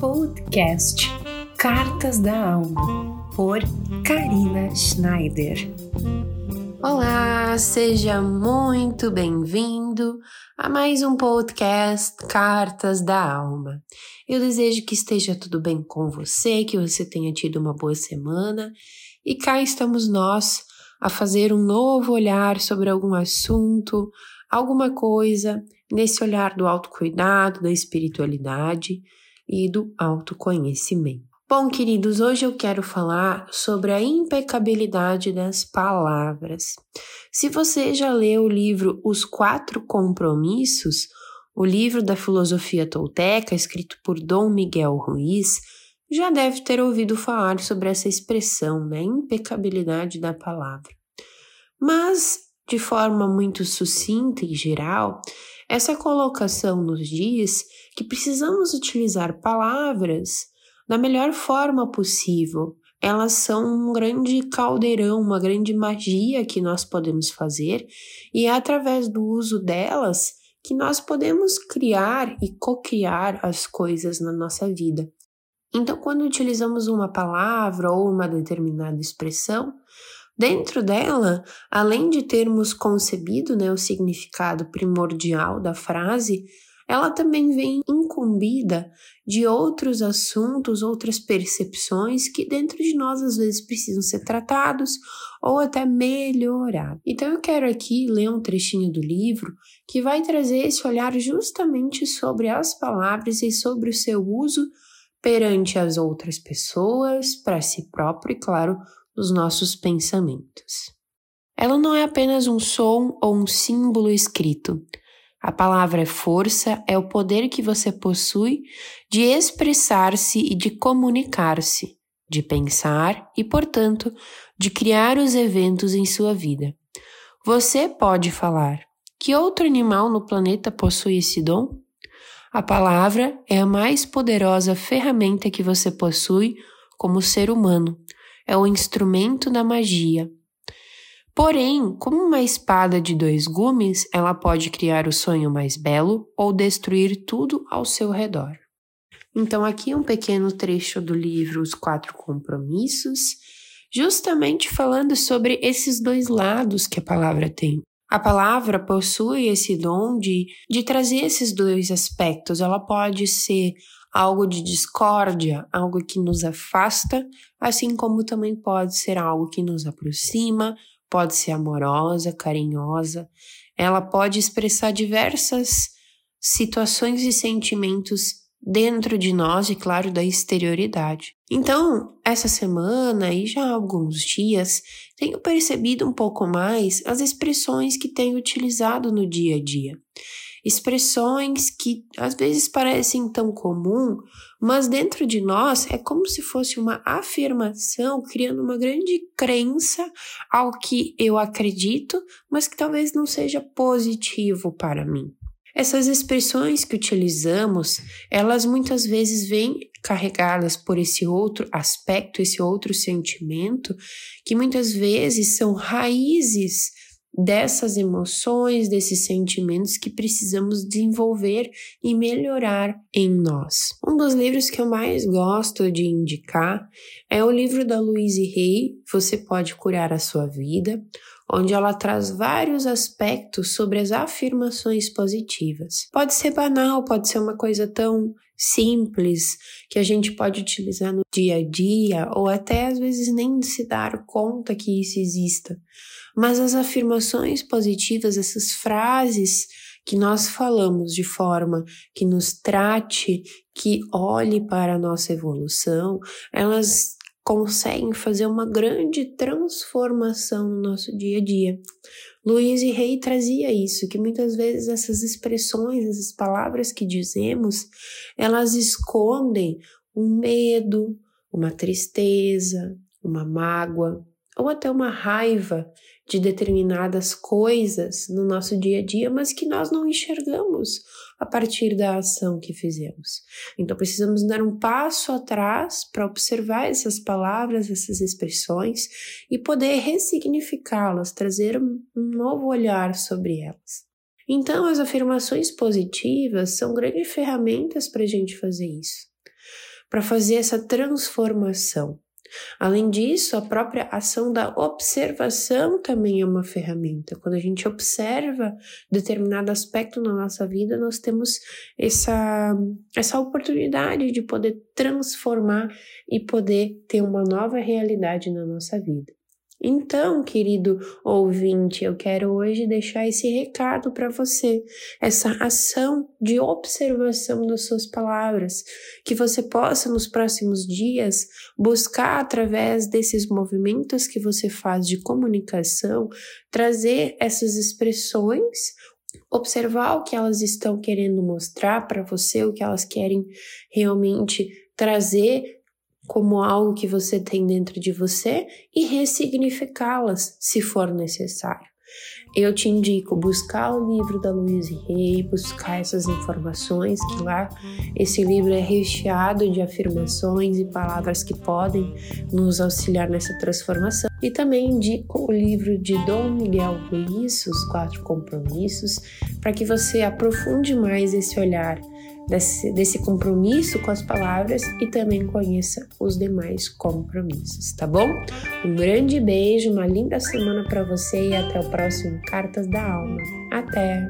Podcast Cartas da Alma, por Karina Schneider. Olá, seja muito bem-vindo a mais um podcast Cartas da Alma. Eu desejo que esteja tudo bem com você, que você tenha tido uma boa semana e cá estamos nós a fazer um novo olhar sobre algum assunto, alguma coisa, nesse olhar do autocuidado, da espiritualidade e do autoconhecimento. Bom, queridos, hoje eu quero falar sobre a impecabilidade das palavras. Se você já leu o livro Os Quatro Compromissos, o livro da filosofia tolteca, escrito por Dom Miguel Ruiz, já deve ter ouvido falar sobre essa expressão, né? Impecabilidade da palavra. Mas, de forma muito sucinta e geral, essa colocação nos diz que precisamos utilizar palavras da melhor forma possível. Elas são um grande caldeirão, uma grande magia que nós podemos fazer, e é através do uso delas que nós podemos criar e co-criar as coisas na nossa vida. Então, quando utilizamos uma palavra ou uma determinada expressão, Dentro dela, além de termos concebido né, o significado primordial da frase, ela também vem incumbida de outros assuntos, outras percepções que dentro de nós às vezes precisam ser tratados ou até melhorados. Então eu quero aqui ler um trechinho do livro que vai trazer esse olhar justamente sobre as palavras e sobre o seu uso perante as outras pessoas, para si próprio e, claro, dos nossos pensamentos. Ela não é apenas um som ou um símbolo escrito. A palavra é força, é o poder que você possui de expressar-se e de comunicar-se, de pensar e, portanto, de criar os eventos em sua vida. Você pode falar. Que outro animal no planeta possui esse dom? A palavra é a mais poderosa ferramenta que você possui como ser humano é o instrumento da magia. Porém, como uma espada de dois gumes, ela pode criar o sonho mais belo ou destruir tudo ao seu redor. Então, aqui um pequeno trecho do livro Os Quatro Compromissos, justamente falando sobre esses dois lados que a palavra tem. A palavra possui esse dom de, de trazer esses dois aspectos. Ela pode ser algo de discórdia, algo que nos afasta, assim como também pode ser algo que nos aproxima, pode ser amorosa, carinhosa. Ela pode expressar diversas situações e sentimentos dentro de nós e, claro, da exterioridade. Então, essa semana e já há alguns dias, tenho percebido um pouco mais as expressões que tenho utilizado no dia a dia expressões que às vezes parecem tão comum, mas dentro de nós é como se fosse uma afirmação criando uma grande crença ao que eu acredito, mas que talvez não seja positivo para mim. Essas expressões que utilizamos, elas muitas vezes vêm carregadas por esse outro aspecto, esse outro sentimento, que muitas vezes são raízes dessas emoções, desses sentimentos que precisamos desenvolver e melhorar em nós. Um dos livros que eu mais gosto de indicar é o livro da Louise Hay, Você Pode Curar a Sua Vida, onde ela traz vários aspectos sobre as afirmações positivas. Pode ser banal, pode ser uma coisa tão simples que a gente pode utilizar no dia a dia ou até às vezes nem se dar conta que isso exista. Mas as afirmações positivas, essas frases que nós falamos de forma que nos trate, que olhe para a nossa evolução, elas conseguem fazer uma grande transformação no nosso dia a dia. Luiz e Rei trazia isso, que muitas vezes essas expressões, essas palavras que dizemos, elas escondem um medo, uma tristeza, uma mágoa ou até uma raiva de determinadas coisas no nosso dia a dia, mas que nós não enxergamos a partir da ação que fizemos. Então precisamos dar um passo atrás para observar essas palavras, essas expressões e poder ressignificá-las, trazer um novo olhar sobre elas. Então, as afirmações positivas são grandes ferramentas para a gente fazer isso. para fazer essa transformação. Além disso, a própria ação da observação também é uma ferramenta. Quando a gente observa determinado aspecto na nossa vida, nós temos essa, essa oportunidade de poder transformar e poder ter uma nova realidade na nossa vida. Então, querido ouvinte, eu quero hoje deixar esse recado para você, essa ação de observação das suas palavras, que você possa nos próximos dias buscar através desses movimentos que você faz de comunicação, trazer essas expressões observar o que elas estão querendo mostrar para você, o que elas querem realmente trazer como algo que você tem dentro de você e ressignificá-las se for necessário. Eu te indico buscar o livro da Louise Hay, buscar essas informações, que lá esse livro é recheado de afirmações e palavras que podem nos auxiliar nessa transformação. E também indico o livro de Dom Miguel Ruiz, Os Quatro Compromissos, para que você aprofunde mais esse olhar desse, desse compromisso com as palavras e também conheça os demais compromissos, tá bom? Um grande beijo, uma linda semana para você e até o próximo Cartas da Alma. Até!